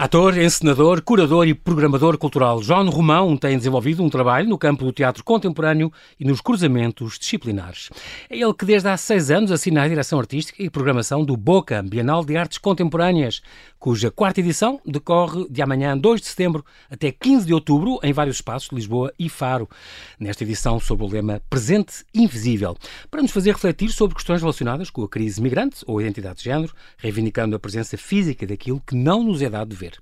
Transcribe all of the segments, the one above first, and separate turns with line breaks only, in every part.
Ator, encenador, curador e programador cultural João Romão tem desenvolvido um trabalho no campo do teatro contemporâneo e nos cruzamentos disciplinares. É ele que desde há seis anos assina a direção artística e programação do Boca, Bienal de Artes Contemporâneas, cuja quarta edição decorre de amanhã, 2 de setembro, até 15 de outubro, em vários espaços de Lisboa e Faro. Nesta edição, sob o lema Presente Invisível, para nos fazer refletir sobre questões relacionadas com a crise migrante ou identidade de género, reivindicando a presença física daquilo que não nos é dado de ver.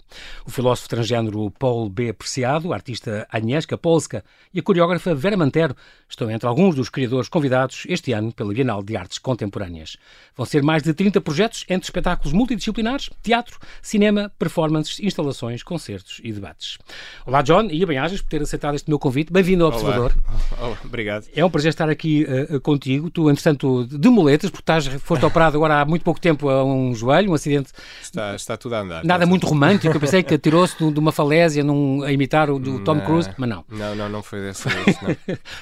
O filósofo transgênero Paul B. Apreciado, a artista Agnieszka Polska e a coreógrafa Vera Mantero estão entre alguns dos criadores convidados este ano pela Bienal de Artes Contemporâneas. Vão ser mais de 30 projetos entre espetáculos multidisciplinares, teatro, cinema, performances, instalações, concertos e debates. Olá, John, e bem-ajas por ter aceitado este meu convite. Bem-vindo ao Observador.
Olá. obrigado.
É um prazer estar aqui uh, contigo. Tu, entretanto, de muletas, porque estás, foste operado agora há muito pouco tempo a um joelho, um acidente.
Está, está tudo a andar.
Nada muito romântico. Eu pensei que atirou-se de uma falésia num, a imitar o do Tom Cruise, mas não.
Não, não, não foi dessa vez.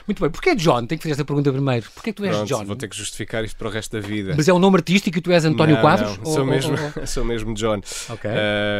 Muito bem. Porquê John? Tenho que fazer esta pergunta primeiro. Porquê que tu és
Pronto,
John?
Vou ter que justificar isto para o resto da vida.
Mas é um nome artístico e tu és António
não,
Quadros?
Não, sou, ou, mesmo, ou... sou mesmo John.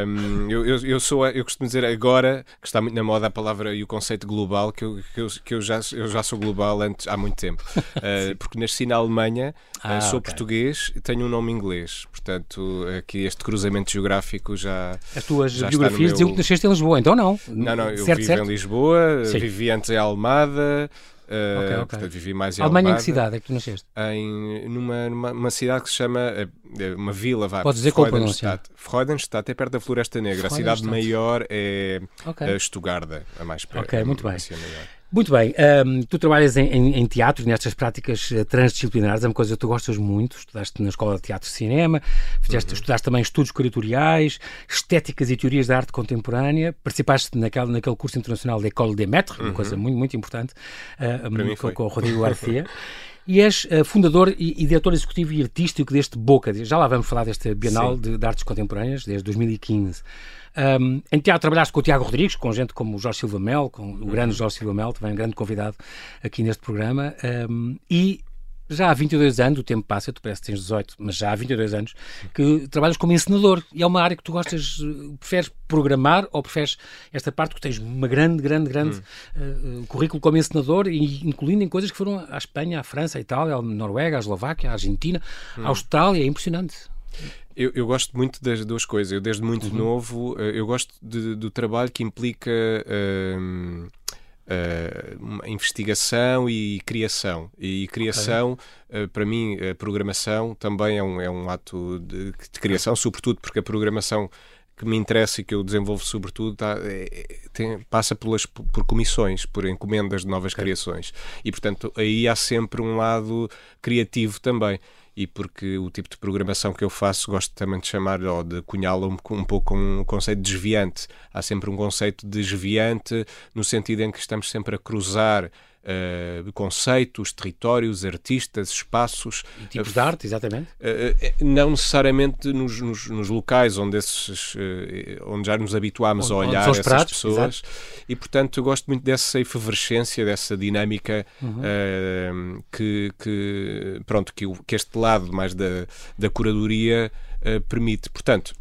Um, eu, eu, eu, sou, eu costumo dizer agora, que está muito na moda a palavra e o conceito global, que eu, que eu, que eu, já, eu já sou global antes, há muito tempo. Uh, porque nasci na Alemanha,
Ah,
uh, sou
ok.
português e tenho um nome inglês. Portanto, aqui este cruzamento geográfico já.
As tuas
já
biografias diziam
meu-
que nasceste em Lisboa, então não.
Não, não, eu
certo,
vivo
certo.
em Lisboa,
Sim.
vivi antes em Almada. Uh,
Ok, ok.
Portanto, vivi mais em
Alemanha em
Almada.
que cidade é que tu nasceste?
em numa, numa uma cidade que se chama eh, eh, uma vila, vá.
Podes dizer
Freudenstadt. Freudenstadt é perto da Floresta Negra. A cidade maior é
Ok.
eh, Stuttgart, a mais perto.
Ok, muito bem. Muito bem, hum, tu trabalhas em, em, em teatro, nestas práticas eh, transdisciplinares, é uma coisa que tu gostas muito, estudaste na Escola de Teatro e Cinema, fizeste,
Uhum.
estudaste também estudos curatoriais, estéticas e teorias da arte contemporânea, participaste naquele, naquele curso internacional da École des Maîtres, uma coisa muito, muito importante,
Uhum. mim
com,
foi.
com o Rodrigo Garcia. E és eh, fundador e, e diretor executivo e artístico deste Boca. Já lá vamos falar deste Bienal de, de Artes Contemporâneas, desde 2015. Um, em teatro trabalhaste com o Tiago Rodrigues, com gente como o Jorge Silva Mel, com o grande Jorge Silva Mel, também um grande convidado aqui neste programa. Um, e já há 22 anos, o tempo passa, tu parece que tens 18, mas já há 22 anos, que trabalhas como encenador. E é uma área que tu gostas, preferes programar ou preferes esta parte que tens uma grande, grande, grande eh, eh, currículo como encenador, e incluindo em coisas que foram à Espanha, à França, à Itália, à Noruega, à Eslováquia, à Argentina, à Austrália, é impressionante.
Eu, eu gosto muito das duas coisas. Eu, desde muito
Uhum.
novo, eh, eu gosto de- do trabalho que implica hum, uma investigação e criação. E criação, eh, para mim, a programação também é um, é um ato de, de criação, sobretudo porque a programação que me interessa e que eu desenvolvo sobretudo tá, é- é- tem- passa pelas, por comissões, por encomendas de novas criações. E, portanto, aí há sempre um lado criativo também. E porque o tipo de programação que eu faço gosto também de chamar ou de cunhá-la um, um pouco com um conceito desviante. Há sempre um conceito desviante no sentido em que estamos sempre a cruzar eh, conceitos, territórios, artistas, espaços.
E tipos de arte, exatamente.
Eh, não necessariamente nos, nos- nos locais onde, esses, onde já nos habituámos
Onde-
a olhar essas
esperados,
pessoas e portanto eu gosto muito dessa efervescência, dessa dinâmica
Uhum.
que, que, pronto, que, que este lado mais da, da curadoria permite. Portanto,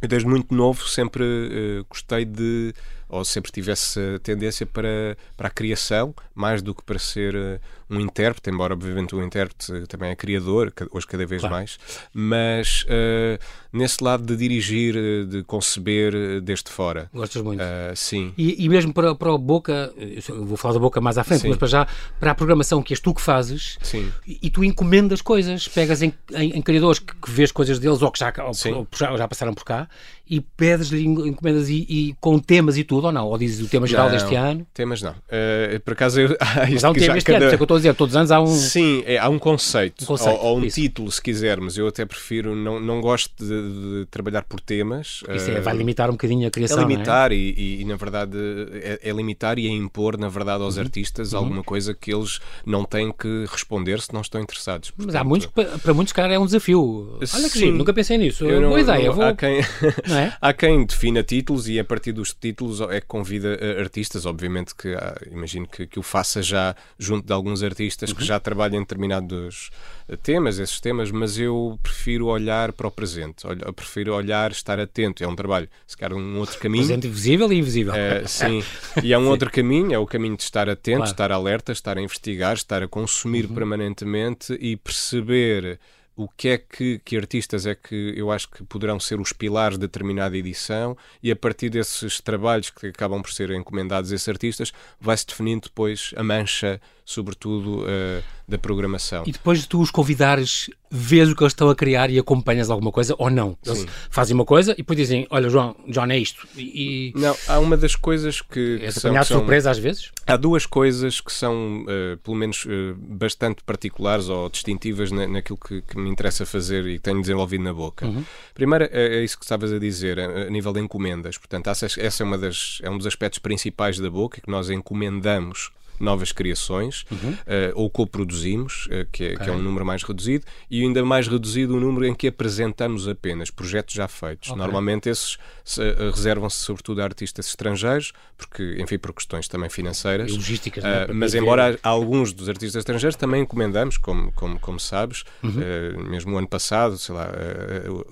eu desde muito novo sempre eh, gostei de, ou sempre tive essa tendência para, para a criação, mais do que para ser eh, um intérprete, embora obviamente o intérprete eh, também é criador, hoje cada vez
Claro.
mais, mas eh, nesse lado de dirigir, de conceber desde fora.
Gostas muito.
Ah, sim.
E, e mesmo para, para o Boca, vou falar da Boca mais à frente,
Sim.
mas para já, para a programação que és tu que fazes,
Sim.
e, e tu encomendas coisas, pegas em, em, em criadores que, que vês coisas deles ou que já, ou, ou já passaram por cá, e pedes-lhe encomendas e, e com temas e tudo, ou não? Ou dizes o tema geral
Não,
deste ano?
Temas não. Eh, por acaso, eu, há
Mas há um tema este ano, por isso é que eu estou a dizer, todos os anos há um.
Sim, é, há um conceito,
Um conceito,
ou, ou um
isso.
título, se quisermos. Eu até prefiro, não, não gosto de, de trabalhar por temas.
Isso é,
eh,
vai limitar um bocadinho a
é
criação. não
limitar e, e- e, na verdade, é, é limitar e é impor, na verdade,
Uhum.
aos artistas alguma coisa que eles não têm que responder se não estão interessados.
Mas há
Portanto,
muitos, que, para muitos, cara, é um desafio. Olha que
Sim.
giro, nunca pensei nisso.
não-
Boa ideia,
não-
vou.
Há quem,
Não é?
Há quem defina títulos e a partir dos títulos é que convida uh, artistas, obviamente que há, imagino que, que o faça já junto de alguns artistas uhum. que já trabalham em determinados uh, temas, esses temas, mas eu prefiro olhar para o presente, eu prefiro olhar, estar atento. É um trabalho, se calhar um outro caminho.
Presente visível e invisível.
Uh, sim, e é um outro caminho, é o caminho de estar atento, claro. estar alerta, estar a investigar, estar a consumir uhum. permanentemente e perceber o que é que, que artistas é que eu acho que poderão ser os pilares de determinada edição e a partir desses trabalhos que acabam por ser encomendados a esses artistas vai-se definindo depois a mancha sobretudo uh, da programação.
E depois de tu os convidares, vês o que eles estão a criar e acompanhas alguma coisa ou não? Eles Sim. fazem uma coisa e depois dizem: Olha, João, John é isto. E.
Não, há uma das coisas que.
És apanhado são, surpresa às vezes?
Há duas coisas que são, uh, pelo menos, uh, bastante particulares ou distintivas na, naquilo que, que, me interessa fazer e que tenho desenvolvido na boca. Uhum. Primeiro, é, é, isso que estavas a dizer, a, a nível de encomendas. Portanto, essa, essa é, uma das, é um dos aspectos principais da boca, que nós encomendamos novas criações, uhum. uh, ou coproduzimos, uh, que, é, okay. que é um número mais reduzido, e ainda mais reduzido o número em que apresentamos apenas projetos já feitos. Okay. Normalmente esses uh, reservam-se sobretudo a artistas estrangeiros, porque, enfim, por questões também financeiras.
E logísticas, né?
Mas embora alguns dos artistas estrangeiros também encomendamos, como, como, como sabes, uhum. mesmo o ano passado, sei lá,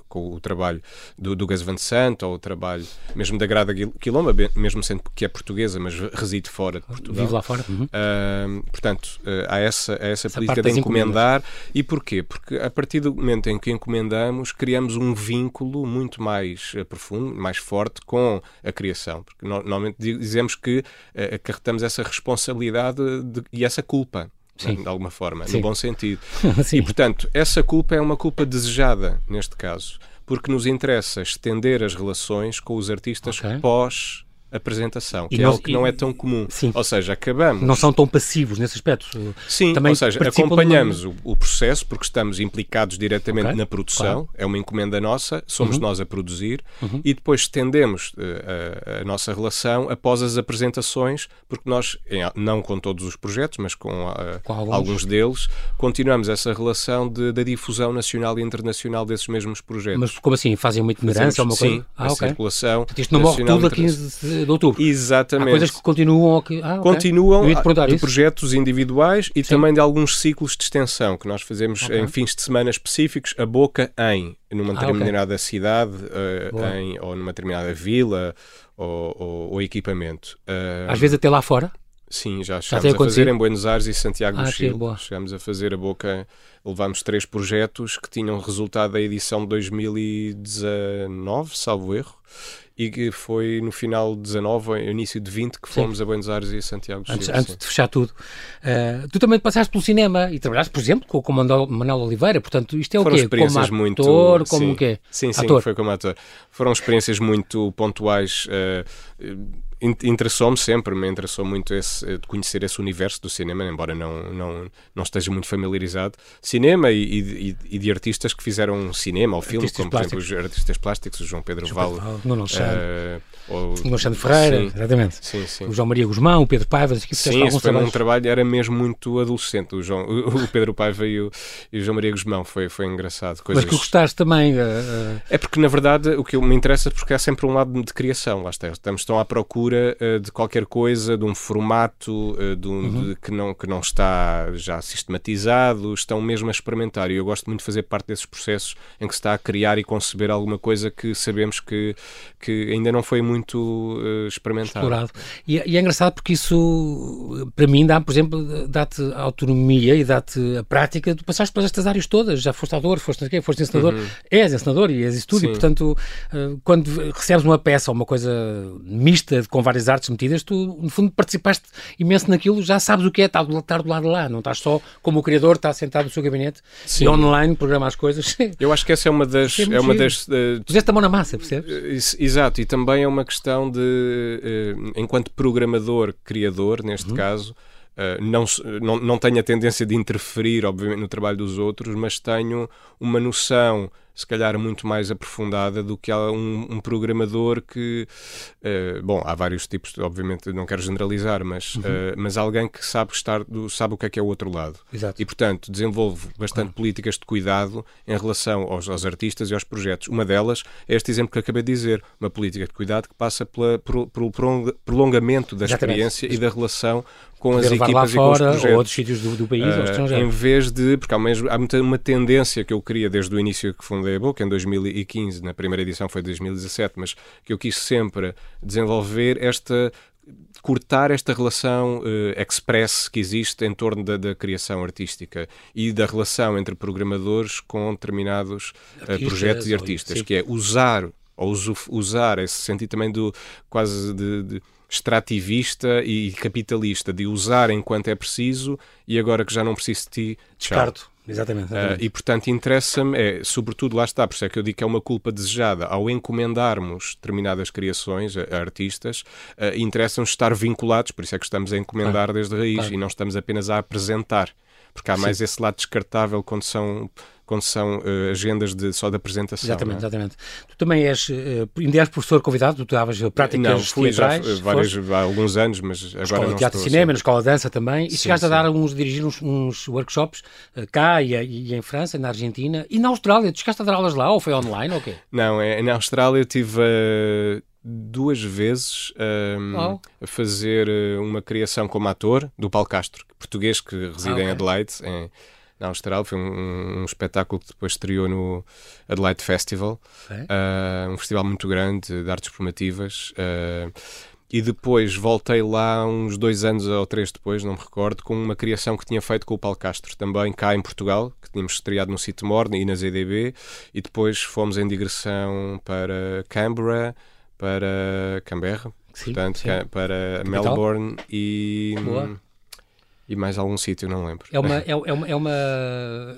com o trabalho do, do Gas Van Sant, ou o trabalho mesmo da Grada Quilomba, mesmo sendo que é portuguesa, mas reside fora de Portugal.
Vive lá fora. Uhum.
Uh, portanto, uh, há essa, há essa, essa política de encomendar. E porquê? Porque a partir do momento em que encomendamos, criamos um vínculo muito mais uh, profundo, mais forte com a criação. Porque no, normalmente dizemos que uh, acarretamos essa responsabilidade de, e essa culpa. Sim. de alguma forma, Sim. no bom sentido. e, portanto, essa culpa é uma culpa desejada, neste caso, porque nos interessa estender as relações com os artistas okay. pós apresentação, que e é algo que e, não é tão comum. Sim. Ou seja, acabamos.
Não são tão passivos nesse aspecto.
Sim, Também ou seja, acompanhamos o, o, processo porque estamos implicados diretamente okay. na produção, claro. é uma encomenda nossa, somos uhum. nós a produzir uhum. e depois estendemos uh, a, a, nossa relação após as apresentações, porque nós, não com todos os projetos, mas com, uh, com alguns. alguns. deles, continuamos essa relação de, da difusão nacional e internacional desses mesmos projetos.
Mas como assim? Fazem uma itinerância ou uma
coisa? Sim, ah, a okay. circulação.
Isto não morre tudo a 15 de outubro.
Exatamente. Há
coisas que continuam que, ah,
okay. continuam de isso. projetos individuais e Sim. também de alguns ciclos de extensão que nós fazemos okay. em fins de semana específicos, a boca em numa ah, determinada okay. cidade uh, em, ou numa determinada vila ou, ou, ou equipamento.
Uh, Às vezes até lá fora?
Sim, já chegámos a fazer em Buenos Aires e Santiago ah, do Chile. Chegámos a fazer a boca, levámos três projetos que tinham resultado da edição de 2019, salvo erro, e que foi no final de 19, início de 20, que fomos sim. a Buenos Aires e a Santiago
antes, Chile, antes de fechar tudo. Uh, tu também passaste pelo cinema e trabalhaste, por exemplo, com o Manuel Oliveira, portanto, isto é
Foram
o quê?
experiências
como
muito,
ator, como
sim.
o quê?
Sim, sim,
ator.
foi como ator. Foram experiências muito pontuais. Uh, interessou-me sempre, me interessou muito esse, de conhecer esse universo do cinema, embora não, não, não esteja muito familiarizado. Cinema e, e, e de artistas que fizeram cinema ou filme, como plásticos. por exemplo os artistas plásticos, o João Pedro Val,
Nuno uh, o Alexandre Ferreira, sim, exatamente.
Sim, sim.
O João Maria Guzmão, o Pedro Paiva,
que Sim, esse foi um trabalho, era mesmo muito adolescente. O, João, o Pedro Paiva e o, e o João Maria Guzmão foi, foi engraçado.
Coisas... Mas que gostaste também. Uh...
É porque, na verdade, o que me interessa é porque há sempre um lado de criação. Lá está. Estamos tão à procura uh, de qualquer coisa, de um formato uh, de um, uhum. de, que, não, que não está já sistematizado, estão mesmo a experimentar. E eu gosto muito de fazer parte desses processos em que se está a criar e conceber alguma coisa que sabemos que, que ainda não foi muito muito uh, experimentado. Explorado.
E, e, é engraçado porque isso, para mim, dá, por exemplo, dá-te autonomia e dá-te a prática de passares pelas estas áreas todas. Já foste autor, foste, foste ensinador, uhum. és ensinador e és isso tudo. E, portanto, uh, quando recebes uma peça ou uma coisa mista com várias artes metidas, tu, no fundo, participaste imenso naquilo, já sabes o que é estar do, estar do lado de lá. Não estás só como o criador, está sentado no seu gabinete Sim. e online programa as coisas.
Eu acho que essa é uma das. É, é uma das uh,
Puseste a mão na massa, percebes?
Exato, e também é uma questão de, uh, enquanto programador, criador, neste uhum. caso, Uh, não, não, não tenho a tendência de interferir, obviamente, no trabalho dos outros, mas tenho uma noção se calhar muito mais aprofundada do que um, um programador que uh, bom, há vários tipos, obviamente não quero generalizar, mas, uhum. uh, mas alguém que sabe estar do, sabe o que é que é o outro lado.
Exato.
E portanto desenvolve bastante políticas de cuidado em relação aos, aos, artistas e aos projetos. Uma delas é este exemplo que acabei de dizer, uma política de cuidado que passa pela, pelo prolongamento da Exatamente. experiência e da relação com as equipas
e com
os projetos. Ou
outros sítios do, do país, uh,
Em vez de, porque há, mesmo, há muita, uma tendência que eu queria desde o início que fundei a Boca, em 2015, na primeira edição foi 2017, mas que eu quis sempre desenvolver esta cortar esta relação uh, express que existe em torno da, da, criação artística e da relação entre programadores com determinados uh, projetos e artistas, que é usar ou usar esse sentido também do quase de, de extrativista e capitalista, de usar enquanto é preciso e agora que já não preciso de ti,
descarto. Exatamente. exatamente.
Uh, e portanto interessa-me, é, sobretudo lá está, por isso é que eu digo que é uma culpa desejada ao encomendarmos determinadas criações a, a artistas, uh, interessa-nos estar vinculados, por isso é que estamos a encomendar claro. desde a raiz claro. e não estamos apenas a apresentar porque há Sim. mais esse lado descartável quando são quando são uh, agendas de, só de apresentação.
Exatamente,
é?
exatamente. Tu também és, uh, professor convidado, tu davas práticas
não, fui teatrais? Já, vários, há alguns anos, mas agora
escola
não
de teatro
e
cinema, assim. na escola de dança também, e sim, chegaste sim. a dar alguns, dirigir uns, uns workshops uh, cá e, e, em França, na Argentina, e na Austrália, tu chegaste a dar aulas lá ou foi online ou quê?
Não, é, na Austrália eu tive duas vezes um, oh. a fazer uma criação como ator do Paulo Castro, português que reside ah, okay. em Adelaide, em, na Austrália. Foi um, um, espetáculo que depois estreou no Adelaide Festival, é? uh, um festival muito grande de artes formativas. Uh, e depois voltei lá uns dois anos ou três depois, não me recordo, com uma criação que tinha feito com o Paulo Castro, também cá em Portugal, que tínhamos estreado no City Morning e na ZDB, e depois fomos em digressão para Canberra, para Canberra, sim, portanto, sim. para Capital. Melbourne e... Boa e mais algum sítio, não lembro.
É uma, é, é uma, é, uma,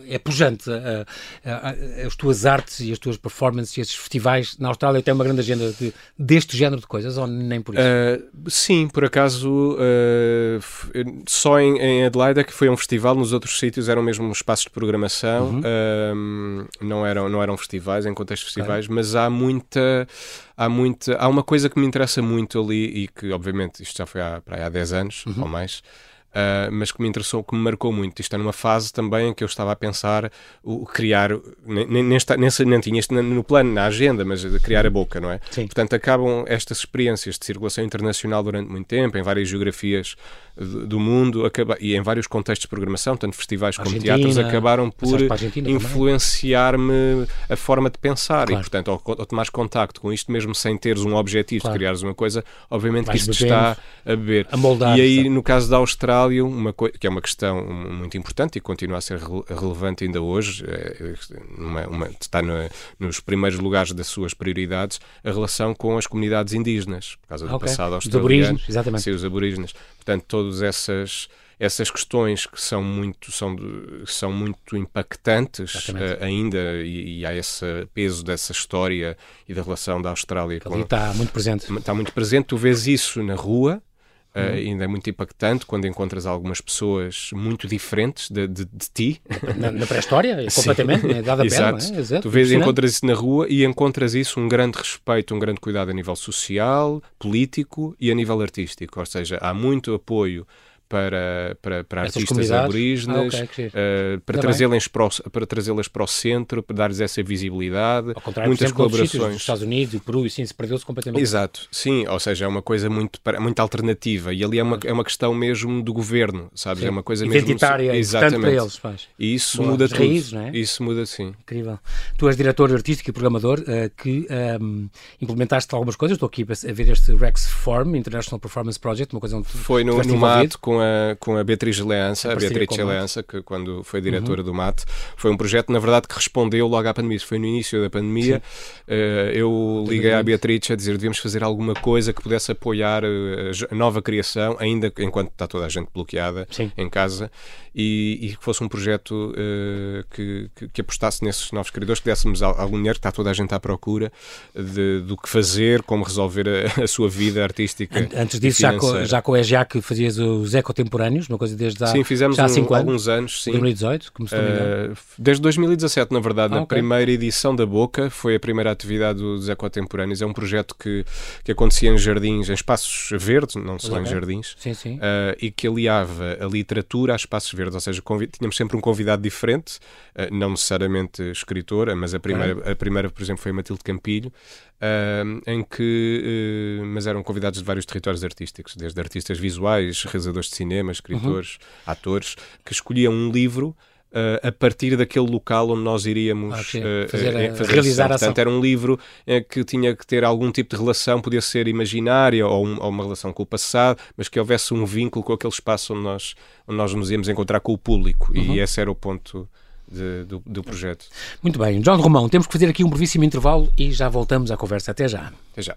é pujante a, a, a, as tuas artes e as tuas performances e esses festivais na Austrália têm uma grande agenda de, deste género de coisas ou nem por isso?
Uh, sim, por acaso uh, só em, em, Adelaide é que foi um festival, nos outros sítios eram mesmo espaços de programação, uhum. uh, não, eram, não eram festivais, em contextos festivais, claro. mas há muita há muita há uma coisa que me interessa muito ali e que obviamente isto já foi há, para aí há 10 anos uhum. ou mais Uh, mas que me interessou, que me marcou muito. Isto é numa fase também em que eu estava a pensar o criar, nem, nem, nem, nem tinha isto no plano, na agenda, mas criar a boca, não é?
Sim.
Portanto, acabam estas experiências de circulação internacional durante muito tempo, em várias geografias do mundo acaba, e em vários contextos de programação, tanto festivais como Argentina, teatros, acabaram por influenciar-me a forma de pensar claro. e, portanto, ao, ao tomares contacto com isto, mesmo sem teres um objetivo claro. de criares uma coisa, obviamente Vais que isto está a beber.
A moldar,
e aí, no caso da Austrália, uma que é uma questão muito importante e continua a ser relevante ainda hoje, é, uma, uma, está no, nos primeiros lugares das suas prioridades, a relação com as comunidades indígenas, por causa do okay. passado australiano. Os aborígenes,
exatamente.
Sim, os aborígenes. Portanto, todas essas essas questões que são muito são são muito impactantes uh, ainda e, e, há esse peso dessa história e da relação da Austrália
com está muito presente
está muito presente tu vês isso na rua Uh, ainda é muito impactante quando encontras algumas pessoas muito diferentes de, de, de ti.
Na, na pré-história, completamente, é dada
Exato. Pele, é? Exato. Tu vês e encontras isso na rua e encontras isso um grande respeito, um grande cuidado a nível social, político e a nível artístico. Ou seja, há muito apoio para, para, para artistas aborígenes, ah, okay, uh, para trazê-las para, para, trazê para o centro, para dar-lhes essa visibilidade.
Ao contrário, muitas exemplo, colaborações. Dos Estados Unidos e Peru, e sim, se perdeu-se completamente.
Exato, sim, ou seja, é uma coisa muito, muito alternativa e ali é uma, é uma questão mesmo do governo, sabes? Sim. É uma coisa
Identitária,
mesmo. Exatamente.
para eles, faz.
E isso Boa, muda tudo. Raízes, não é? Isso muda sim.
Incrível. Tu és diretor artístico e programador uh, que um, implementaste algumas coisas. Estou aqui a ver este Rex Form, International Performance Project, uma coisa onde
Foi no, no MAT com a, com a Beatriz Leança, a Beatriz Leança, que quando foi diretora uhum. do MAT, foi um projeto, na verdade, que respondeu logo à pandemia. Isso foi no início da pandemia. Uh, eu liguei à Beatriz a dizer devíamos fazer alguma coisa que pudesse apoiar uh, a nova criação, ainda enquanto está toda a gente bloqueada Sim. em casa, e, e, que fosse um projeto uh, que, que, que, apostasse nesses novos criadores, que dessemos algum dinheiro, que está toda a gente à procura de, do que fazer, como resolver a, a sua vida artística.
Antes disso, já com, já com a EGA que fazias os ecossistemas contemporâneos, uma coisa desde há,
sim, fizemos
já há
um,
cinco anos,
alguns anos. Sim.
2018, como se não me engano.
Uh, desde 2017, na verdade,
Ah,
na
ok.
primeira edição da Boca, foi a primeira atividade dos Ecotemporâneos. É um projeto que, que acontecia em jardins, em espaços verdes, não só em
Ok.
jardins.
Sim, sim.
Uh, e que aliava a literatura a espaços verdes, ou seja, tínhamos sempre um convidado diferente, uh, não necessariamente escritora, mas a primeira, a primeira, por exemplo, foi a Matilde Campilho, uh, em que, uh, mas eram convidados de vários territórios artísticos, desde artistas visuais, realizadores de cinema, escritores, atores, que escolhiam um livro uh, a partir daquele local onde nós iríamos
sim.
uh,
Fazer a-
uh, fazer
realizar a
Portanto,
ação.
era um livro eh, que tinha que ter algum tipo de relação, podia ser imaginária ou, um- ou uma relação com o passado, mas que houvesse um vínculo com aquele espaço onde nós, onde nós nos íamos encontrar com o público.
Uhum.
E esse era o ponto de- do, do projeto.
Muito bem. John Romão, temos que fazer aqui um brevíssimo intervalo e já voltamos à conversa. Até já.
Até já.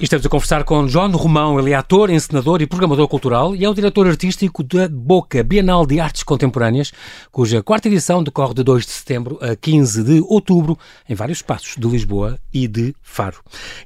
E Estamos a conversar com John Romão, ele é ator, encenador e programador cultural e é o diretor artístico da Boca Bienal de Artes Contemporâneas, cuja quarta edição decorre de 2 de setembro a 15 de outubro em vários espaços de Lisboa e de Faro.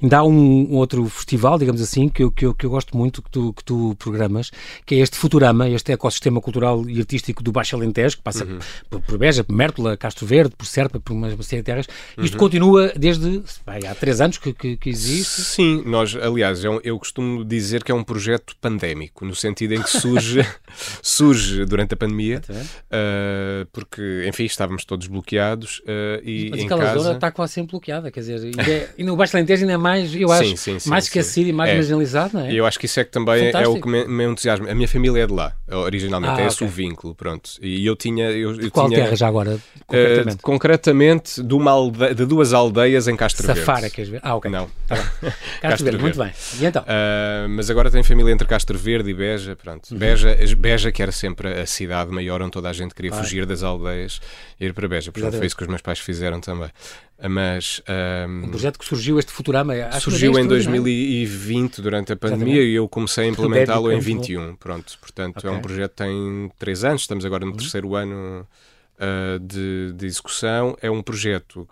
Ainda há um, um outro festival, digamos assim, que eu, que eu, que eu gosto muito que tu, que tu programas, que é este Futurama, este ecossistema cultural e artístico do Baixo Alentejo, que passa por, por Beja, por Mértola, Castro Verde, por Serpa, por uma série de terras. Isto continua desde vai, há três anos que, que, que existe.
Sim, nós, aliás, é um- eu costumo dizer que é um projeto pandémico, no sentido em que surge, surge durante a pandemia, uh, porque, enfim, estávamos todos bloqueados uh, e
Mas
em
aquela
casa...
zona está quase sempre bloqueada, quer dizer, ainda é- e no Baixo Alentejo ainda é mais, eu acho,
Sim, sim, sim,
mais esquecido e mais
É.
marginalizado, não é?
Eu acho que isso é que também é o
Fantástico.
que me, me entusiasma. A minha família é de lá, originalmente,
Ah,
é esse
ok.
o vínculo, pronto. E eu tinha... Eu, eu
Qual
tinha,
terra já agora,
eh,
concretamente?
concretamente, de, uma alde- de duas aldeias em Castro
Safara,
Verde.
queres ver? Ah, ok.
Não.
Tá.
Castro
Castro Verde, muito bem. E então?
Uh, mas agora tem família entre Castro Verde e Beja, pronto.
Uhum.
Beja, Beja, que era sempre a cidade maior onde toda a gente queria
Claro.
fugir das aldeias e ir para Beja. Portanto, foi
Exatamente.
isso que os meus pais fizeram também. Uh, Mas um,
Um projeto que surgiu, este Futurama, acho
surgiu em
ideia extraordinária.
2020 durante a pandemia
Exatamente.
e eu comecei a implementá-lo em
Débito,
21. Pronto, portanto,
Ok.
é um projeto que tem três anos, estamos agora
Uhum.
no terceiro ano uh, de, de execução. É um projeto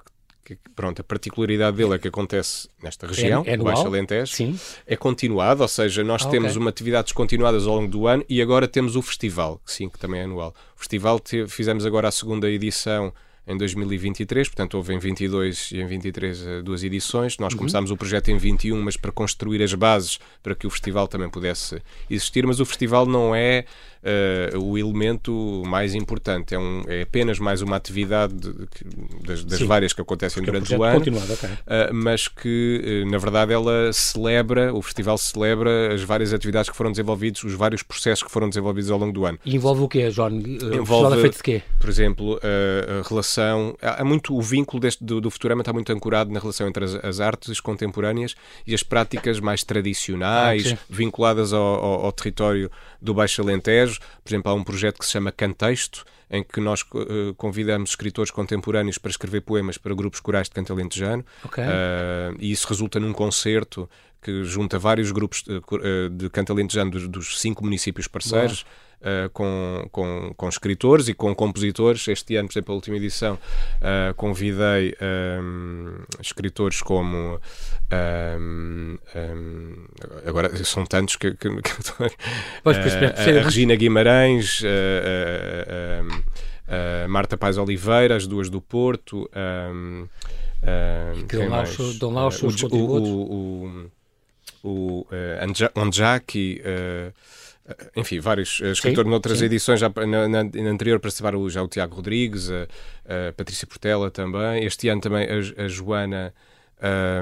que, pronto, a particularidade dele é que acontece nesta região,
é
o
anual?
Baixo Alentejo
Sim,
é continuado, ou seja, nós
Ah,
temos
ok.
uma atividades continuadas ao longo do ano e agora temos o festival, que sim, que também é anual. O festival te- fizemos agora a segunda edição em 2023, portanto houve em 22 e em 23 eh, duas edições.
Uhum.
Nós começámos o projeto em 21, mas para construir as bases para que o festival também pudesse existir, mas o festival não é eh, o elemento mais importante, é, um- é apenas mais uma atividade de- das, das
Sim.
várias que acontecem
que é um
durante o ano.
continuado, ok.
Uh, mas que, uh, na verdade, ela celebra, o festival celebra as várias atividades que foram desenvolvidas, os vários processos que foram desenvolvidos ao longo do ano.
E envolve o quê, John? Uh, O
Envolve-
é feito de quê?
Por exemplo, a, a relação. Há há muito, o vínculo deste, do, do Futurama está muito ancorado na relação entre as, as artes contemporâneas e as práticas mais tradicionais,
Ah,
vinculadas ao, ao- ao território do Baixo Alentejo. Por exemplo, há um projeto que se chama Cantexto, em que nós eh, convidamos escritores contemporâneos para escrever poemas para grupos corais de canto alentejano.
Ok.
Uh, e isso resulta num concerto que junta vários grupos de, uh, de canto alentejano dos, dos cinco municípios parceiros. Uh, com, com, com escritores e com compositores. Este ano, por exemplo, a última edição, uh, convidei um, escritores como. um, um, agora são tantos que. que, que
Pois, pois,
a, a Regina Guimarães, uh, Marta Paz Oliveira, as duas do Porto. Um, um,
Que dão lá os dão lá os seus
o,
contributos.
o, o, o uh, uh, enfim, vários escritores sim, noutras sim. edições, já na, na, na, anterior participaram já o Tiago Rodrigues, a, a, Patrícia Portela também, este ano também a, a Joana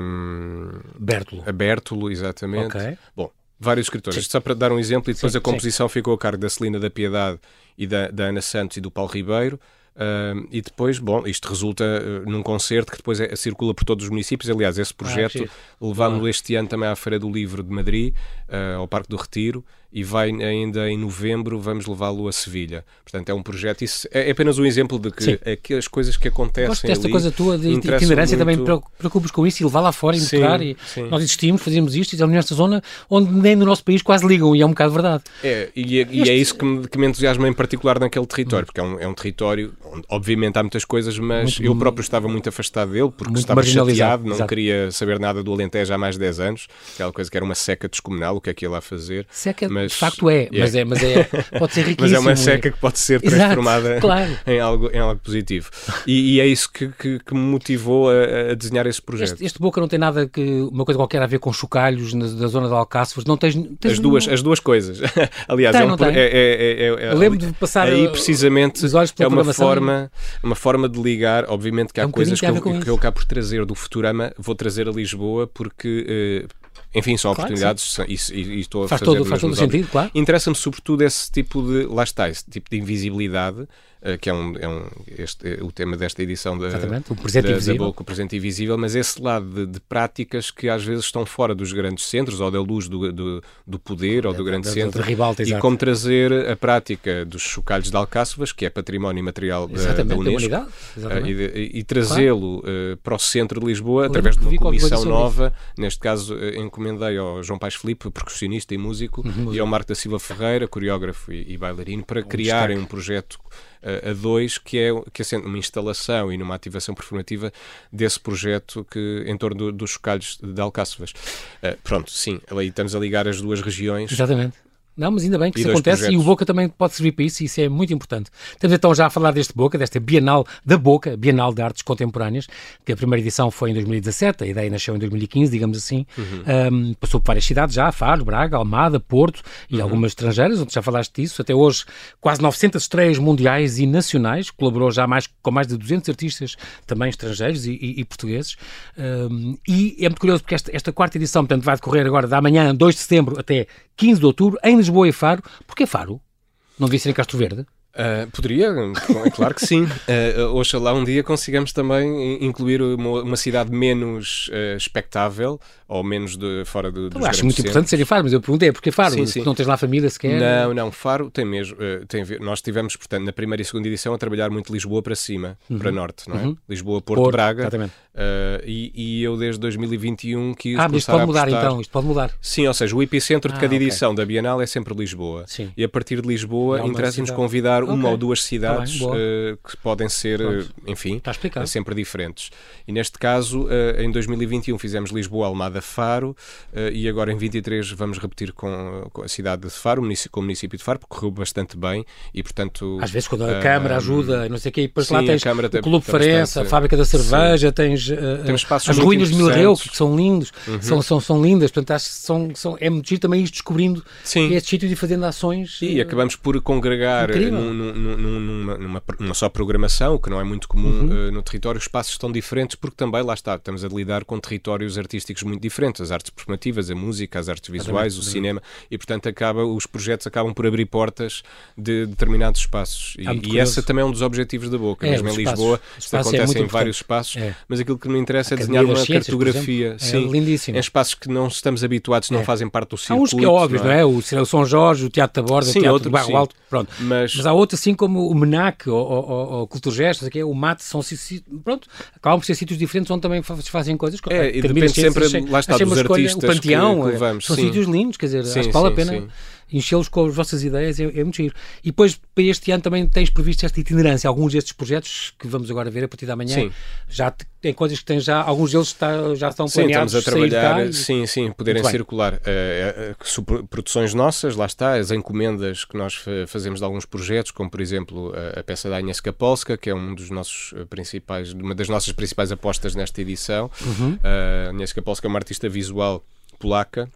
um,
Bertolo.
A Bertolo, exatamente. Okay. Bom, vários escritores. Isto só para dar um exemplo, e depois a composição ficou a cargo da Celina da Piedade e da, da Ana Santos e do Paulo Ribeiro. Uh, e depois, bom, isto resulta uh, num concerto que depois é, circula por todos os municípios. Aliás, esse projeto ah, levámos este ano também à Feira do Livro de Madrid, uh, ao Parque do Retiro, e vai ainda em novembro, vamos levá-lo a Sevilha. Portanto, é um projeto. Isso é apenas um exemplo de que aquelas coisas que acontecem. Gosto
desta
ali,
coisa tua de itinerância muito... também preocupas com isso e levar lá fora e mostrar. E nós existimos, fazemos isto e estamos nesta zona onde nem no nosso país quase ligam, e é um bocado verdade.
É, e, é, este... e é isso que me, que me, entusiasma em particular naquele território, porque é um, é um território onde, obviamente, há muitas coisas, mas muito, eu próprio estava muito afastado dele, porque estava chateado, não Exato. queria saber nada do Alentejo há mais de 10 anos, aquela coisa que era uma seca descomunal, o que é que ia lá fazer.
Seca, mas, de facto é, mas, é, mas é, pode ser riquíssimo.
mas é uma seca que pode ser transformada Exato, claro. em, algo, em algo positivo. E, e é isso que, que, que, me motivou a, a desenhar esse projeto.
Este, este, Boca não tem nada que, uma coisa qualquer a ver com chocalhos na, da zona de Alcáceres, não tens... tens
as, duas, as duas coisas. Aliás,
tem,
é, um,
é,
é, é, é,
lembro de passar
aí precisamente é uma forma, uma forma de ligar, obviamente que há é um coisas que eu, que eu cá por trazer do Futurama, vou trazer a Lisboa porque uh, enfim, são claro, oportunidades e, e, estou a
faz
fazer
todo, faz todo o sentido, claro.
Interessa-me sobretudo esse tipo de, lá está, esse tipo de invisibilidade que é, um, é um, este, é o tema desta edição da,
Exatamente, o presente da, invisível.
da Boca, o presente invisível, mas esse lado de, de, práticas que às vezes estão fora dos grandes centros ou da luz do, do, do poder ou do grande da, centro
ribalta,
e como trazer a prática dos chocalhos de Alcáçovas, que é património material da, da Unesco, uh, e, e trazê-lo claro. para o centro de Lisboa através de uma comissão nova, neste caso encomendei ao João Paes Filipe, percussionista e músico, uhum. e ao Marco da Silva Ferreira, coreógrafo e, e bailarino, para um criarem destaque. um projeto a dois, que é, que é uma instalação e numa ativação performativa desse projeto que, em torno do, dos chocalhos de Alcáçovas. Uh, pronto, sim, aí estamos a ligar as duas regiões.
Exatamente. Não, mas ainda bem que isso acontece projetos. e o Boca também pode servir para isso e isso é muito importante. Estamos então já a falar deste Boca, desta Bienal da Boca, Bienal de Artes Contemporâneas, que a primeira edição foi em 2017, a ideia nasceu em 2015, digamos assim. Uhum. Um, passou por várias cidades já, Faro, Braga, Almada, Porto e uhum. algumas estrangeiras, onde já falaste disso. Até hoje, quase 900 estreias mundiais e nacionais, colaborou já mais, com mais de 200 artistas também estrangeiros e, e, e portugueses. Um, e é muito curioso porque esta, esta quarta edição, portanto, vai decorrer agora da manhã, 2 de setembro até 15 de outubro, em Lisboa e Faro. Porquê Faro? Não devia ser em Castro Verde?
Uh, poderia, é claro que sim. Uh, oxalá um dia consigamos também incluir uma, uma cidade menos uh, expectável ou menos de, fora do, dos
Acho muito
centros.
importante ser em Faro, mas eu perguntei, é porque Faro? Sim, sim. Não tens lá família sequer?
Não, não, Faro tem mesmo. Uh, tem, nós tivemos, portanto, na primeira e segunda edição a trabalhar muito Lisboa para cima, uhum. para norte, não é? Uhum. Lisboa, Porto, Porto Braga. Exatamente. Uh, e, e, eu desde 2021 quis
Ah, mas isto pode mudar então, isto pode mudar.
Sim, ou seja, o epicentro de cada ah, edição okay. da Bienal é sempre Lisboa. Sim. E a partir de Lisboa interessa-nos convidar okay. uma ou duas tá cidades tá bem, uh, que podem ser, Pronto. enfim, sempre diferentes. E neste caso, em 2021 fizemos Lisboa, Almada, Faro. Uh, e agora em 23 vamos repetir com, com a cidade de Faro, com o município de Faro, porque correu bastante bem e, portanto...
Às vezes quando a uh, Câmara ajuda, não sei o quê, e depois sim, lá tens o Clube de Farense, a Fábrica da Cerveja, sim. tens, uh, as ruínas de Milreu, que são lindos, uhum. são, são, são lindas, portanto acho que são, são, é muito giro também ir descobrindo sim. estes sítios e fazendo ações.
E acabamos por congregar num, num, numa, numa, numa, só programação, o que não é muito comum uhum. no território, espaços tão diferentes, porque também lá está, estamos a lidar com territórios artísticos muito diferentes, as artes performativas, a música, as artes visuais, o cinema, e portanto acaba, os projetos acabam por abrir portas de determinados espaços. E, e esse também é um dos objetivos da Boca. É, Mesmo em Lisboa, isto é acontece é em vários espaços, é. mas aquilo que me interessa é desenhar uma ciências, cartografia. Exemplo, sim, lindíssimo. Em espaços que não estamos habituados, não é. fazem parte do circuito. Há uns
que é óbvio, não é? É? O São Jorge, o Teatro da Borda, sim, o Teatro outro, do Barro. Alto, pronto. Mas... mas há outros assim como o Menac ou, Culturgestos, aqui, o Mate, são pronto, acabam por ser sítios diferentes onde também fazem coisas.
É, e depende sempre, lá está, dos artistas o
Panteão,
que, que levamos.
São sim. sítios lindos, quer dizer, sim, acho que vale a pena enchê-los com as vossas ideias, é, é, muito giro. E depois, para este ano, também tens previsto esta itinerância. Alguns destes projetos que vamos agora ver a partir da manhã, sim. já tem coisas que têm já, alguns deles está, já estão planeados.
Sim, estamos a trabalhar, sim, sim, poderem circular. Uh, produções nossas, lá está, as encomendas que nós fazemos de alguns projetos, como por exemplo a, a peça da Agnieszka Polska, que é um dos nossos principais, uma das nossas principais apostas nesta edição. Uhum. Uh, Agnieszka Polska é uma artista visual polaca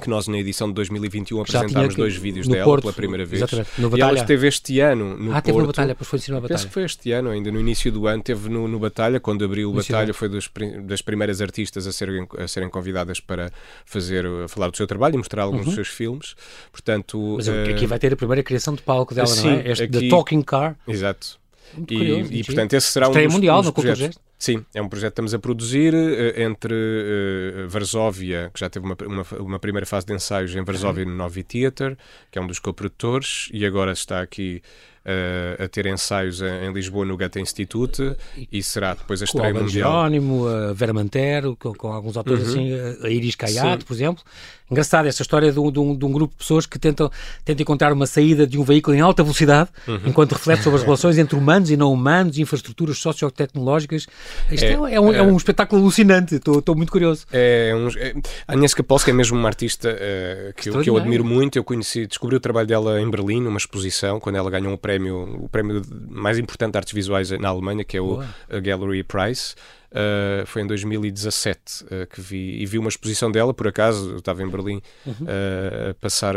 que nós na edição de 2021 apresentámos dois vídeos dela
Porto,
pela primeira vez.
Exatamente, no
e ela esteve este ano no
ah,
Porto.
teve no Batalha, pois foi no Batalha.
Penso que foi este ano, ainda no início do ano, teve no, no Batalha, quando abriu o Batalha, foi dos, das primeiras artistas a serem, a serem convidadas para fazer, falar do seu trabalho e mostrar alguns uhum. dos seus filmes. Portanto,
Mas uh, aqui vai ter a primeira criação de palco dela, sim, não é? Este aqui, The Talking Car.
Exato.
Muito curioso,
e, e portanto, esse será
Estreia
um dos,
mundial
dos
no
projetos. Sim, é um projeto que estamos a produzir uh, entre uh, Varsóvia, que já teve uma, uma, uma, primeira fase de ensaios em Varsóvia no Novi Theater, que é um dos co-produtores, e agora está aqui uh, a ter ensaios em, em, Lisboa no Goethe Institute e será depois a estreia
com o
mundial.
Jerónimo, a Vera Mantero, com, com alguns autores uhum. assim, a Iris Caiato, por exemplo. Engraçado esta história de um, de, um, de um, grupo de pessoas que tentam, tentam encontrar uma saída de um veículo em alta velocidade, uhum. enquanto reflete sobre as relações entre humanos e não humanos, infraestruturas sociotecnológicas. Isto é, é, é, um, é, um, espetáculo alucinante, estou muito curioso.
É, é, a Agnieszka Polska é mesmo uma artista uh, que, eu, que eu admiro muito. Eu conheci, descobri o trabalho dela em Berlim, numa exposição, quando ela ganhou um prémio, o prémio mais importante de artes visuais na Alemanha, que é o Gallery Prize. Uh, foi em 2017 uh, que vi e vi uma exposição dela, por acaso, eu estava em Berlim uhum. uh, a passar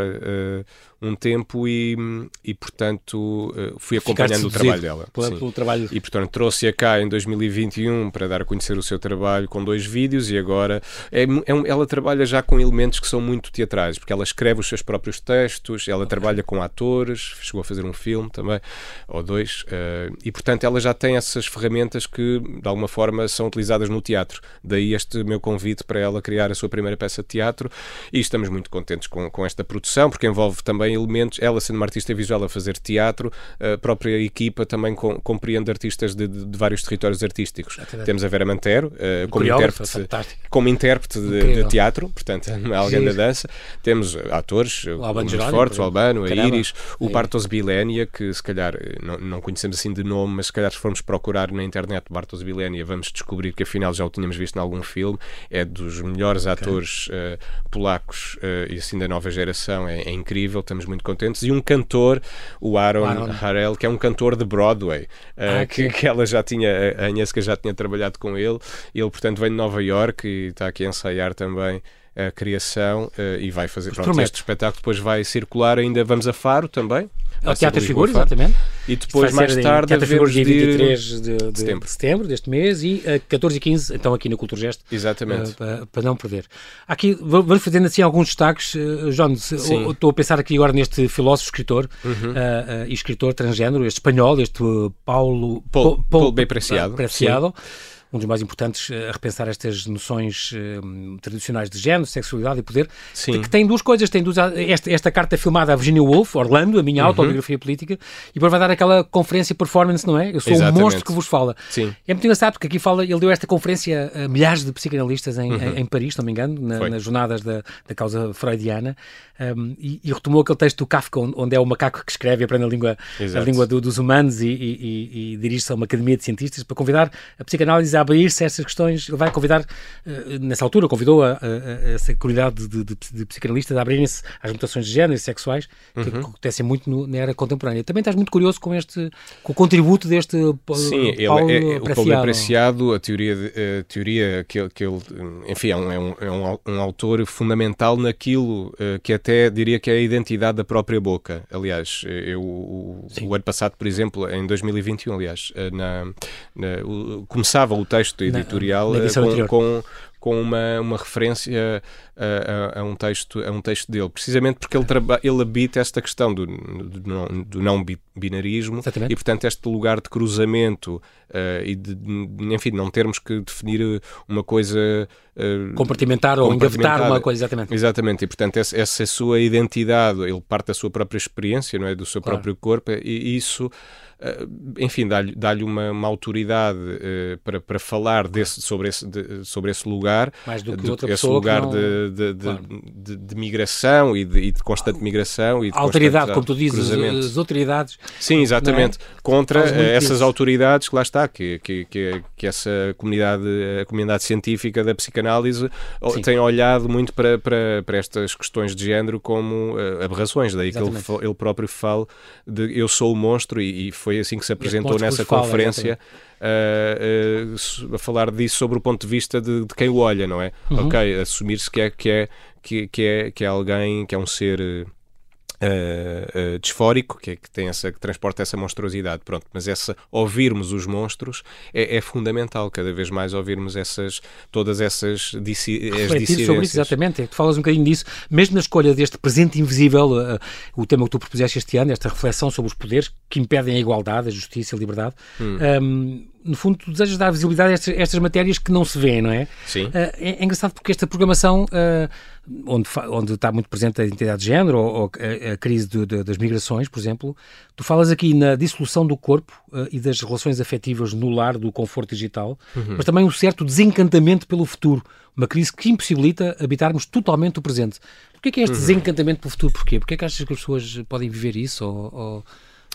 um tempo e, e portanto, fui acompanhando o trabalho dela.
Pela, pelo trabalho.
E, portanto, trouxe-a cá em 2021 para dar a conhecer o seu trabalho com dois vídeos e agora é, é um, ela trabalha já com elementos que são muito teatrais, porque ela escreve os seus próprios textos, ela okay. trabalha com atores, chegou a fazer um filme também, ou dois, e, portanto, ela já tem essas ferramentas que, de alguma forma, são utilizadas no teatro. Daí este meu convite para ela criar a sua primeira peça de teatro e estamos muito contentes com, com esta produção, porque envolve também elementos, ela sendo uma artista visual a fazer teatro, a própria equipa também com, compreende artistas de, de, vários territórios artísticos. É Temos a Vera Mantero uh, como, intérprete, como intérprete de, de, teatro, portanto, alguém da dança. Temos atores, o Albano Fortes, o Albano, a Iris, o Bartos Bilénia, que se calhar eh, não, não conhecemos assim de nome, mas se calhar se formos procurar na internet Bartos Bilénia, vamos descobrir que afinal já o tínhamos visto em algum filme, é dos melhores okay. atores uh, polacos uh, e assim da nova geração, é, é, incrível, estamos muito contentes. E um cantor, o Aaron, Aaron. Harel, que é um cantor de Broadway, uh, ah, que, que, ela já tinha, a Agnieszka já tinha trabalhado com ele, ele portanto vem de Nova York e está aqui a ensaiar também a criação uh, e vai fazer. Pronto, este espetáculo depois vai circular ainda. Vamos a Faro também.
Ao Teatro Figuras, exatamente.
E depois, mais tarde,
Teatro Figuras, dia 23 de, de, de, setembro. de, setembro. deste mês e uh, 14 e 15, então aqui no Cultura Gesto.
Exatamente.
Uh, para, para, não perder. Aqui, vamos fazendo assim alguns destaques. Uh, João, estou a pensar aqui agora neste filósofo, escritor uhum. uh, e escritor transgênero, este espanhol, este Paulo.
Paulo, Paulo bem Preciado.
Preciado um dos mais importantes eh, a repensar estas noções uh, tradicionais de género, sexualidade e poder, Sim. que tem duas coisas. Tem duas, esta, esta carta filmada a Virginia Woolf, Orlando, a minha uhum. autobiografia política, e depois vai dar aquela conferência performance, não é? Eu sou Exatamente. o monstro que vos fala.
Sim.
É muito engraçado porque aqui fala, ele deu esta conferência a milhares de psicanalistas em, uhum. em, Paris, se não me engano, na, nas jornadas da, da causa freudiana, um, e, e, retomou aquele texto do Kafka, onde é o macaco que escreve e aprende a língua, a língua do, dos humanos e, e, e dirige-se a uma academia de cientistas para convidar a psicanálise a abrir-se a essas questões. Ele vai convidar, uh, nessa altura, convidou a, a, a essa comunidade de, de, de, psicanalistas a abrirem-se às mutações de género e sexuais que, uhum. que acontecem muito no, na era contemporânea. Também estás muito curioso com este, com o contributo deste
Sim, Paulo ele é, é, o Paulo Apreciado, a teoria, a teoria que, ele, que ele enfim, é um, é um, é um, um autor fundamental naquilo uh, que até diria que é a identidade da própria boca. Aliás, eu, o, o ano passado, por exemplo, em 2021, aliás, eh, na, na o, começava o texto editorial na, na eh, com, com, com uma, uma referência a, a, a, um texto, a um texto dele, precisamente porque ele, traba, ele habita esta questão do, do, não, do não binarismo Exatamente. e, portanto, este lugar de cruzamento uh, e de, enfim, não termos que definir uma coisa.
Uh, compartimentar ou engavetar uma coisa, exatamente.
Exatamente, e portanto, essa, essa sua identidade, ele parte da sua própria experiência, não é? do seu claro. próprio corpo, e isso. Uh, enfim, dá-lhe dá uma, uma, autoridade uh, para, para falar desse, sobre, esse, de, sobre esse lugar,
Mais do que de, outra
esse lugar não... de, de, claro. de, de, migração e de, e constante migração. E de
a autoridade, como tu dizes, as autoridades.
Sim, exatamente. É? Contra essas isso. autoridades que lá está, que, que, que, que, essa comunidade, a comunidade científica da psicanálise Sim. tem olhado muito para, para, para estas questões de género como aberrações. Daí exatamente. que ele, ele próprio fala de eu sou o monstro e, e foi assim que se apresentou nessa conferência. Fala, uh, uh, a falar disso sobre o ponto de vista de, de quem o olha, não é? Uhum. Ok, assumir-se que é, que, é, que, que, é, que é alguém, que é um ser Uh, uh, disfórico, que, é, que, tem essa, que transporta essa monstruosidade. Pronto, mas essa, ouvirmos os monstros é, é fundamental, cada vez mais ouvirmos essas, todas essas dissi
Refletir sobre isso, exatamente. É tu falas um bocadinho disso, mesmo na escolha deste presente invisível, uh, o tema que tu propuseste este ano, esta reflexão sobre os poderes que impedem a igualdade, a justiça e a liberdade. Hum. Um, no fundo, tu desejas dar visibilidade a estas, estas, matérias que não se vêem, não é?
Sim.
é, é engraçado porque esta programação onde, onde está muito presente a identidade de género ou, ou a, a, crise de, de, das migrações, por exemplo, tu falas aqui na dissolução do corpo uh, e das relações afetivas no lar do conforto digital, uhum. mas também um certo desencantamento pelo futuro, uma crise que impossibilita habitarmos totalmente o presente. Porquê que é este uhum. desencantamento pelo futuro? Porquê? Porquê que achas que as pessoas podem viver isso ou, ou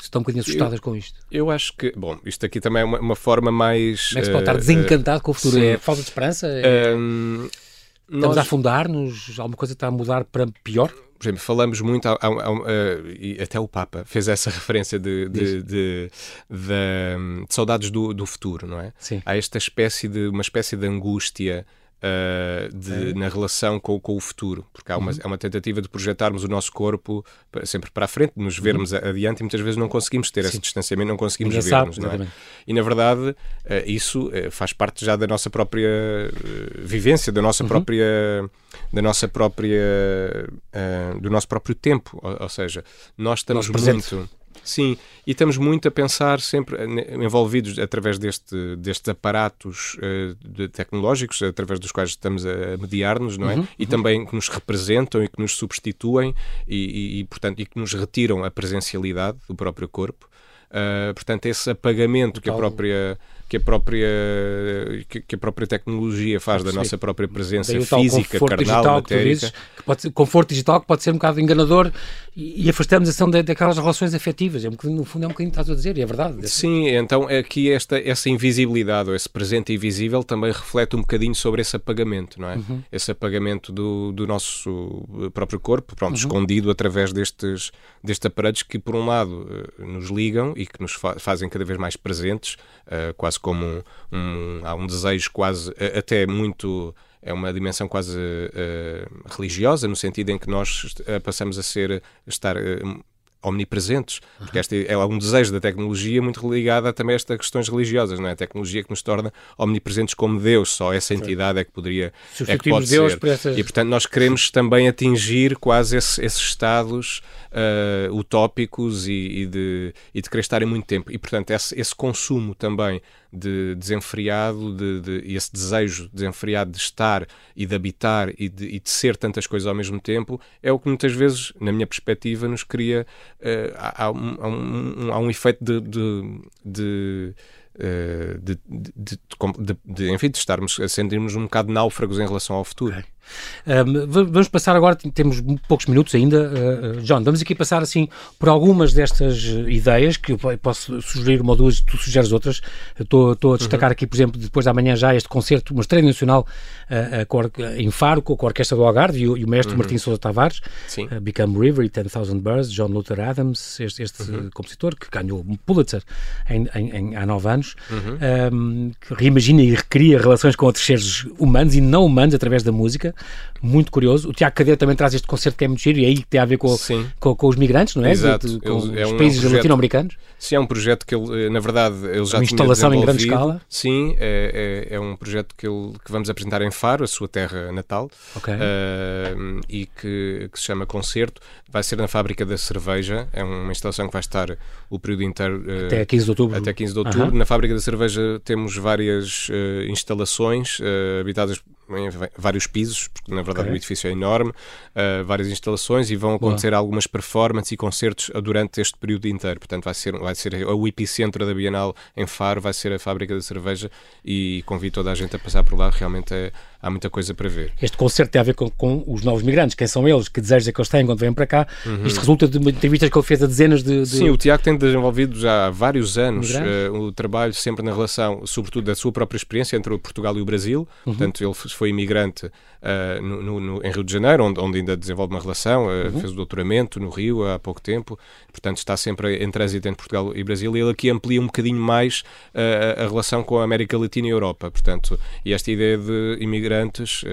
estão um bocadinho assustadas
eu,
com isto?
Eu acho que, bom, isto aqui também é uma, uma forma mais...
Como é que se pode estar desencantado uh, com o futuro? Sim. É falta de esperança? É...
Um,
Estamos nós... a afundar-nos? Alguma coisa está a mudar para pior?
Por exemplo, falamos muito, a, a, a, e até o Papa fez essa referência de, de, de, de, de saudades do, do, futuro, não é?
Sim.
Há esta espécie de, uma espécie de angústia uh, de, é. na relação com, com, o futuro, porque há uma, uhum. é uma tentativa de projetarmos o nosso corpo sempre para a frente, de nos uhum. vermos uhum. adiante e muitas vezes não conseguimos ter Sim. esse distanciamento, não conseguimos ver-nos. É? E na verdade, uh, isso uh, faz parte já da nossa própria vivência, da nossa uhum. própria da nossa própria do nosso próprio tempo, ou, ou seja, nós estamos muito Sim, e estamos muito a pensar sempre envolvidos através deste, destes aparatos uh, de, tecnológicos, através dos quais estamos a mediar-nos, não é? Uhum, e uhum. também que nos representam e que nos substituem e, e, e, portanto, e que nos retiram a presencialidade do próprio corpo. Uh, portanto, esse apagamento que a própria que a própria que, a própria tecnologia faz da nossa própria presença física, carnal, matérica.
Que pode ser, conforto digital que pode ser um bocado enganador e, e afastamos a ação de, daquelas relações afetivas. É um no fundo é um bocadinho que estás a dizer, e é verdade.
Sim, então aqui esta, essa invisibilidade ou esse presente invisível também reflete um bocadinho sobre esse apagamento, não é? Uhum. Esse apagamento do, do nosso próprio corpo, pronto, uhum. escondido através destes, destes aparelhos que, por um lado, eh, nos ligam e que nos fa fazem cada vez mais presentes, uh, quase como um, um, há um desejo quase até muito é uma dimensão quase uh, religiosa no sentido em que nós uh, passamos a ser estar uh, omnipresentes, porque este é um desejo da tecnologia muito ligado a também a estas questões religiosas, não é? A tecnologia que nos torna omnipresentes como Deus, só essa entidade é que poderia é que pode Deus ser. Essas... E portanto nós queremos também atingir quase esse, esses estados uh, utópicos e, e, de, e de querer estar em muito tempo. E portanto esse, esse consumo também de desenfreado, de, de, esse desejo desenfreado de estar e de habitar e de, e de, ser tantas coisas ao mesmo tempo, é o que muitas vezes, na minha perspectiva, nos cria. Uh, há, um, há, um, há, um, efeito de, de eh, de, de, de, enfim, de estarmos a sentirmos um bocado náufragos em relação ao futuro.
Um, vamos passar agora, temos poucos minutos ainda, uh, John, vamos aqui passar assim por algumas destas ideias que eu posso sugerir uma ou duas, tu sugeres outras. Estou, estou a destacar uhum. aqui, por exemplo, depois da manhã já este concerto, uma estreia nacional uh, em Faro com a Orquestra do Algarve e o, e o mestre uhum. Martim Sousa Tavares, uh, Become River e 10,000 Birds, John Luther Adams, este, este uhum. compositor que ganhou um Pulitzer em, em, em, há nove anos, um, que reimagina e recria relações com outros seres humanos e não humanos através da música muito curioso. O Tiago Cadeira também traz este concerto que é muito giro e aí tem a ver com, com, com, os migrantes, não é?
Exato.
De, com é os países um latino-americanos.
Sim, é um projeto que ele, eh, na verdade, ele já
Uma instalação em grande escala.
Sim, é, é, é, um projeto que, ele, que vamos apresentar em Faro, a sua terra natal,
okay.
uh, e que, que, se chama Concerto. Vai ser na Fábrica da Cerveja, é uma instalação que vai estar o período inteiro.
Uh, até 15 de outubro.
Até 15 de outubro. Na Fábrica da Cerveja temos várias uh, instalações habitadas vários pisos, porque na verdade okay. o edifício é enorme, uh, várias instalações e vão acontecer Boa. algumas performances e concertos durante este período inteiro. Portanto, vai ser, vai ser o epicentro da Bienal em Faro, vai ser a fábrica da cerveja e convido toda a gente a passar por lá. Realmente é, há muita coisa para ver.
Este concerto tem a ver com, com, os novos migrantes, quem são eles, que desejos é que eles têm quando vêm para cá. Uhum. Isto resulta de entrevistas que ele fez a dezenas de, de...
Sim, o Tiago tem desenvolvido já há vários anos uh, o trabalho sempre na relação, sobretudo da sua própria experiência entre o Portugal e o Brasil. Uhum. Portanto, ele foi imigrante uh, no, no, em Rio de Janeiro, onde, onde ainda desenvolve uma relação, uh, uhum. fez o doutoramento no Rio há pouco tempo, portanto está sempre em trânsito entre Portugal e Brasil, e ele aqui amplia um bocadinho mais a relação com a América Latina e a Europa, portanto, e esta ideia de imigrantes,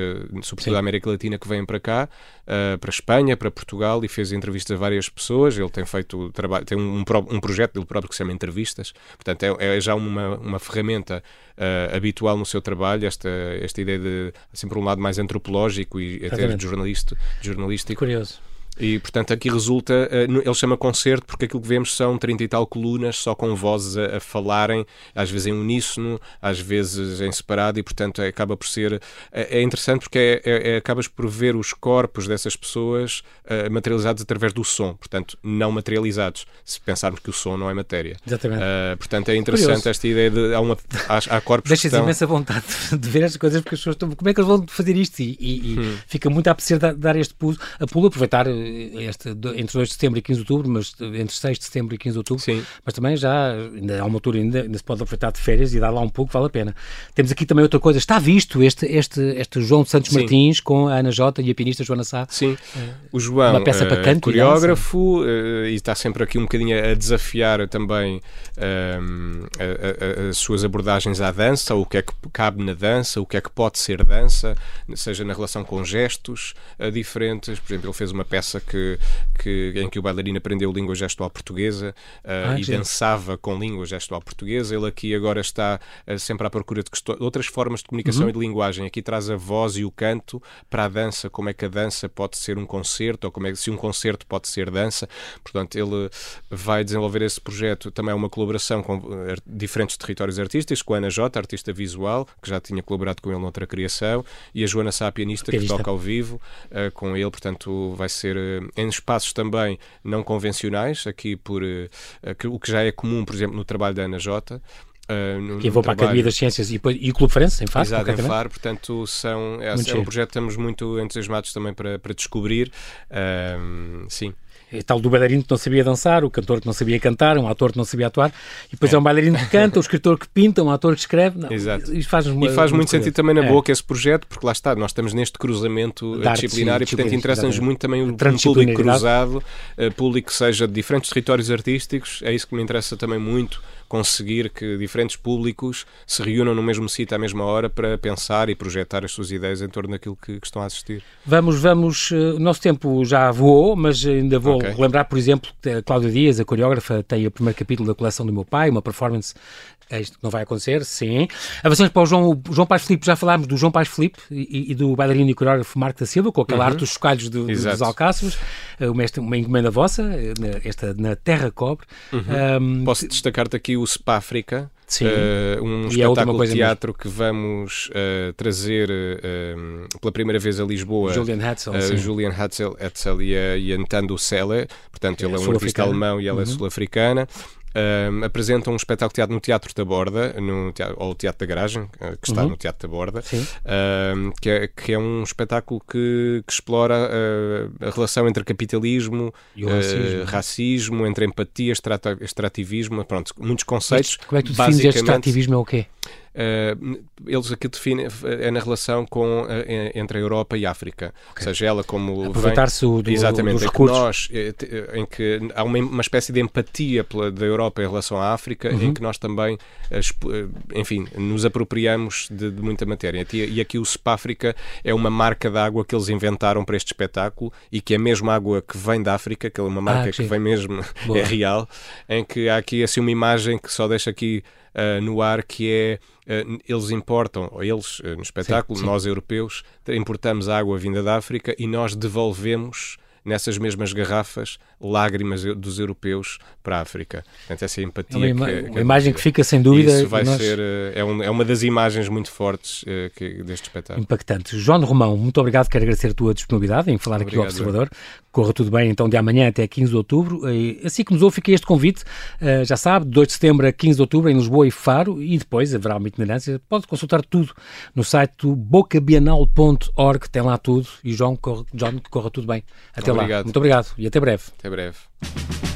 sobretudo Sim. da América Latina, que vêm para cá, para a Espanha, para Portugal, e fez entrevistas a várias pessoas, ele tem feito trabalho, tem um, um projeto dele próprio que se chama Entrevistas, portanto é, é já uma, uma ferramenta uh, habitual no seu trabalho, esta, esta ideia de sempre um lado mais antropológico e até jornalista, jornalístico.
Curioso.
E, portanto, aqui resulta, eh, ele chama concerto porque aquilo que vemos são 30 e tal colunas só com vozes a, a falarem, às vezes em uníssono, às vezes em separado, e, portanto, acaba por ser. É, é interessante porque é, é, é, acabas por ver os corpos dessas pessoas uh, materializados através do som, portanto, não materializados, se pensarmos que o som não é matéria.
Exatamente. Uh,
portanto, é interessante Curioso. esta ideia de. Há, uma, há, há corpos
Deixas estão... imensa vontade de ver estas coisas porque as pessoas estão. Como é que eles vão fazer isto? E, e, hum. e fica muito a apetecer dar, dar este pulo, a pulo, aproveitar este, entre 2 de setembro e 15 de outubro, mas entre 6 de setembro e 15 de outubro,
Sim.
mas também já, ainda há uma altura ainda, ainda se pode aproveitar de férias e dar lá um pouco, vale a pena. Temos aqui também outra coisa, está visto este, este, este João Santos Sim. Martins com a Ana Jota e a pianista Joana Sá.
Sim, o João uma peça para canto, coreógrafo e, e está sempre aqui um bocadinho a desafiar também um, as suas abordagens à dança, o que é que cabe na dança, o que é que pode ser dança, seja na relação com gestos diferentes. Por exemplo, ele fez uma peça que que, em que o bailarino aprendeu língua gestual portuguesa uh, ah, e sim. dançava com língua gestual portuguesa. Ele aqui agora está uh, sempre à procura de outras formas de comunicação uhum. e de linguagem. Aqui traz a voz e o canto para a dança, como é que a dança pode ser um concerto, ou como é que se um concerto pode ser dança. Portanto, ele vai desenvolver esse projeto. Também é uma colaboração com uh, diferentes territórios artísticos, com a Ana Jota, artista visual, que já tinha colaborado com ele noutra criação, e a Joana Sá, pianista, pianista. que toca ao vivo com ele. Portanto, vai ser em espaços também não convencionais, aqui por uh, o que já é comum, por exemplo, no trabalho da Ana Jota.
Uh, no, que vou para a Academia das Ciências e, e o Clube França, em Faro.
Exato, em Faro, portanto, são, é, é um projeto que estamos muito entusiasmados também para, para descobrir. Uh, sim.
É tal do bailarino que não sabia dançar, o cantor que não sabia cantar, um ator que não sabia atuar, e depois é, é um bailarino que canta, o escritor que pinta, um ator que escreve. Não,
Exato. E faz, e faz muito sentido também na é. boca esse projeto, porque lá está, nós estamos neste cruzamento da disciplinar e, portanto, interessa-nos muito também um público cruzado, uh, público que seja de diferentes territórios artísticos, é isso que me interessa também muito conseguir que diferentes públicos se reúnam no mesmo sítio à mesma hora para pensar e projetar as suas ideias em torno daquilo que, que estão a assistir.
Vamos, vamos, uh, o nosso tempo já voou, mas ainda vou okay. relembrar, por exemplo, que a Cláudia Dias, a coreógrafa, tem o primeiro capítulo da coleção do meu pai, uma performance é isto que não vai acontecer, sim. Avançamos para o João, o João Paz Filipe, já falámos do João Paz Filipe e, e do bailarino e coreógrafo Marco da Silva, com aquela uhum. arte dos chocalhos do, dos alcaços, eh, uma, uma encomenda vossa, eh, esta na Terra Cobre.
Uhum. Um, Posso destacar-te aqui o Spa África, Sim. Uh, um e espetáculo de teatro mesmo. que vamos uh, trazer uh, pela primeira vez a Lisboa.
Julian Hatzel.
Uh, Julian Hatzel, Hatzel e, a, e a Nintendo Selle, portanto, ele é um artista alemão e ela é uhum. é sul-africana. Um, apresentam um espetáculo teatro no Teatro da Borda, no teatro, ou Teatro da Garagem, uh, que está uhum. no Teatro da Borda, um, que, é, que é um espetáculo que, que explora uh, a relação entre capitalismo,
e racismo.
Uh, racismo, entre empatia, extrativismo, pronto, muitos conceitos.
Mas, como é que tu defines este extrativismo é o quê?
Uh, eles aqui definem é na relação com entre a Europa e a África, okay. ou seja, ela como
aproveitar-se do,
exatamente
dos recursos,
que nós, eh, em que há uma, uma espécie de empatia pela, da Europa em relação à África, uhum. em que nós também, eh, enfim, nos apropriamos de, de muita matéria. E aqui o África é uma marca de água que eles inventaram para este espetáculo e que é mesmo água que vem da África, que é uma marca ah, que vem mesmo, é real, em que há aqui assim uma imagem que só deixa aqui uh, no ar que é eles importam, ou eles uh, no espetáculo, sim, sim. nós europeus, importamos água vinda da África e nós devolvemos nessas mesmas garrafas lágrimas dos europeus para a África. Portanto, essa empatia. É
uma,
que,
que, uma imagem que fica sem dúvida.
Isso vai nós... ser. Eh, é, um, é, uma das imagens muito fortes uh, que, deste espetáculo.
Impactante. João Romão, muito obrigado. Quero agradecer a tua disponibilidade em falar obrigado, aqui ao Observador. Corra tudo bem então de amanhã até 15 de outubro. Assim que nos ouve, fica este convite. Uh, já sabe, de 2 de setembro a 15 de outubro em Lisboa e Faro. E depois haverá uma itinerância. Pode consultar tudo no site bocabienal.org. Tem lá tudo. E João, corre, John, corra tudo bem. Até obrigado. lá. Muito obrigado e até breve.
Até breve.